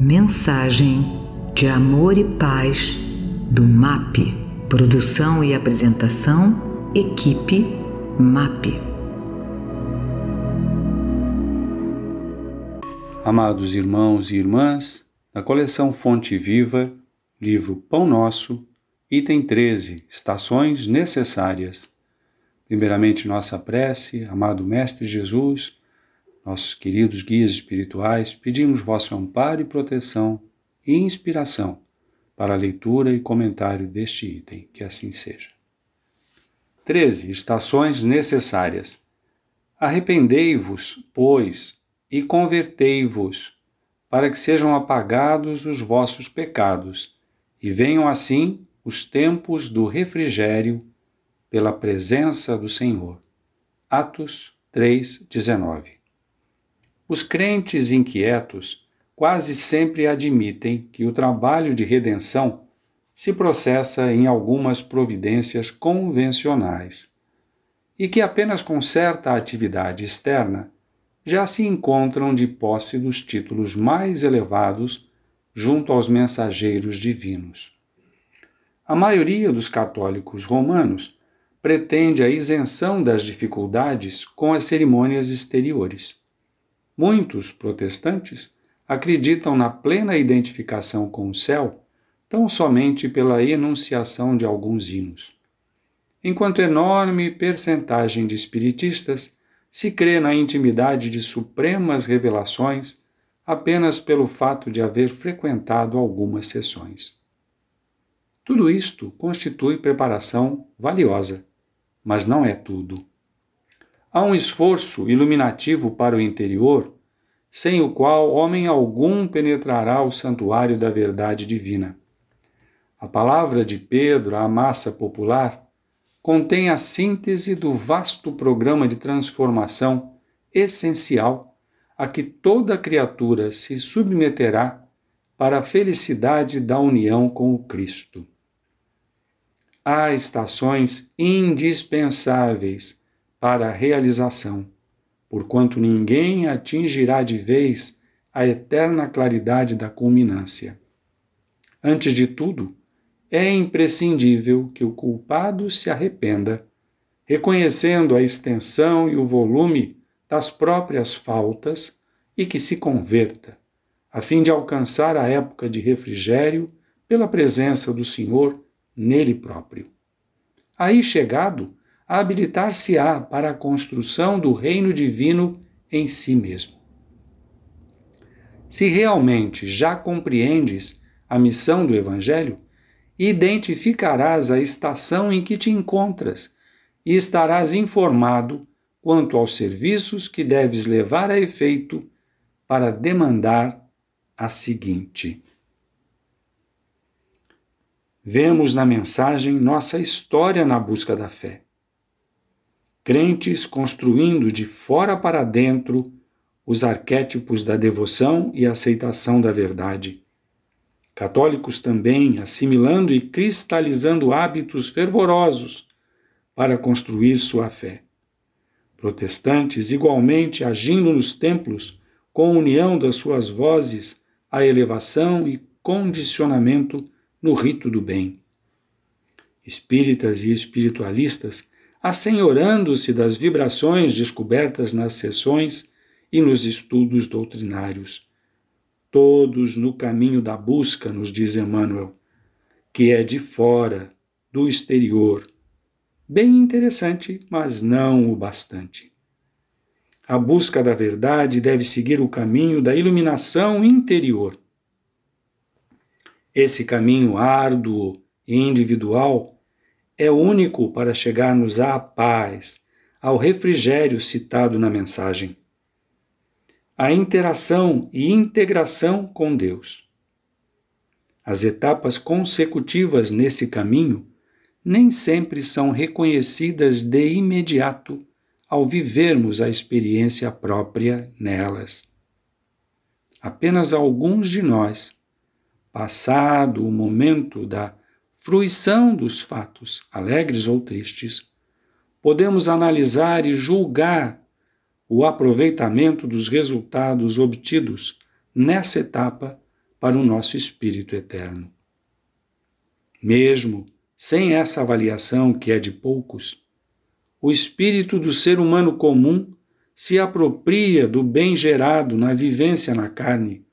Mensagem de amor e paz do MAP. Produção e apresentação, equipe MAP. Amados irmãos e irmãs, na coleção Fonte Viva, livro Pão Nosso, item 13, Estações Necessárias. Primeiramente, nossa prece, amado Mestre Jesus, nossos queridos guias espirituais, pedimos vosso amparo e proteção e inspiração para a leitura e comentário deste item, que assim seja. 13. Estações necessárias. Arrependei-vos, pois, e convertei-vos, para que sejam apagados os vossos pecados, e venham assim os tempos do refrigério pela presença do Senhor. Atos 3, 19. Os crentes inquietos quase sempre admitem que o trabalho de redenção se processa em algumas providências convencionais e que apenas com certa atividade externa já se encontram de posse dos títulos mais elevados junto aos mensageiros divinos. A maioria dos católicos romanos pretende a isenção das dificuldades com as cerimônias exteriores. Muitos protestantes acreditam na plena identificação com o céu tão somente pela enunciação de alguns hinos. Enquanto enorme percentagem de espiritistas se crê na intimidade de supremas revelações apenas pelo fato de haver frequentado algumas sessões. Tudo isto constitui preparação valiosa, mas não é tudo. Há um esforço iluminativo para o interior, sem o qual homem algum penetrará o santuário da verdade divina. A palavra de Pedro à massa popular contém a síntese do vasto programa de transformação essencial a que toda criatura se submeterá para a felicidade da união com o Cristo. Há estações indispensáveis para a realização, porquanto ninguém atingirá de vez a eterna claridade da culminância. Antes de tudo, é imprescindível que o culpado se arrependa, reconhecendo a extensão e o volume das próprias faltas e que se converta, a fim de alcançar a época de refrigério pela presença do Senhor nele próprio. Aí chegado, habilitar-se-á para a construção do reino divino em si mesmo. Se realmente já compreendes a missão do Evangelho, identificarás a estação em que te encontras e estarás informado quanto aos serviços que deves levar a efeito para demandar a seguinte. Vemos na mensagem nossa história na busca da fé crentes construindo de fora para dentro os arquétipos da devoção e aceitação da verdade. Católicos também assimilando e cristalizando hábitos fervorosos para construir sua fé. Protestantes igualmente agindo nos templos com união das suas vozes à elevação e condicionamento no rito do bem. Espíritas e espiritualistas assenhorando-se das vibrações descobertas nas sessões e nos estudos doutrinários. Todos no caminho da busca, nos diz Emmanuel, que é de fora, do exterior. Bem interessante, mas não o bastante. A busca da verdade deve seguir o caminho da iluminação interior. Esse caminho árduo e individual é único para chegarmos à paz, ao refrigério citado na mensagem. A interação e integração com Deus. As etapas consecutivas nesse caminho nem sempre são reconhecidas de imediato ao vivermos a experiência própria nelas. Apenas alguns de nós, passado o momento da fruição dos fatos, alegres ou tristes, podemos analisar e julgar o aproveitamento dos resultados obtidos nessa etapa para o nosso espírito eterno. Mesmo sem essa avaliação, que é de poucos, o espírito do ser humano comum se apropria do bem gerado na vivência na carne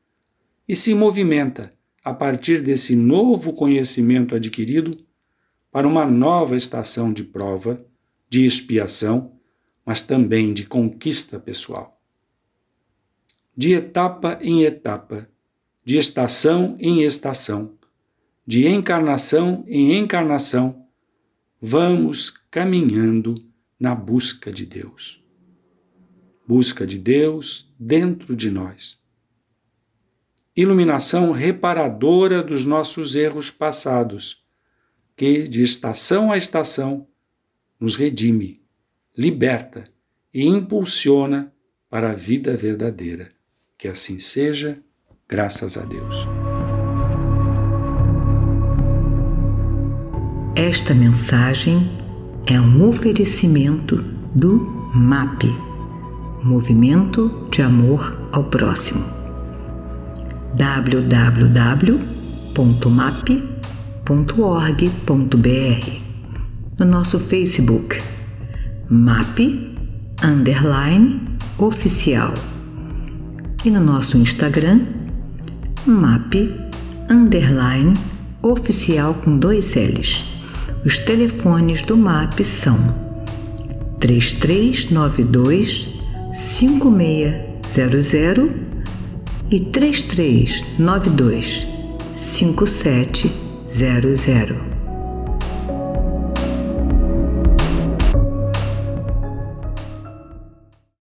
e se movimenta a partir desse novo conhecimento adquirido para uma nova estação de prova, de expiação, mas também de conquista pessoal. De etapa em etapa, de estação em estação, de encarnação em encarnação, vamos caminhando na busca de Deus. Busca de Deus dentro de nós. Iluminação reparadora dos nossos erros passados, que, de estação a estação, nos redime, liberta e impulsiona para a vida verdadeira. Que assim seja Graças a Deus. Esta mensagem é um oferecimento do MAP Movimento de Amor ao Próximo. www.map.org.br No nosso Facebook MAP Underline Oficial e no nosso Instagram MAP underline oficial com dois L's. Os telefones do MAP são 3392 5600 e 3392 5700.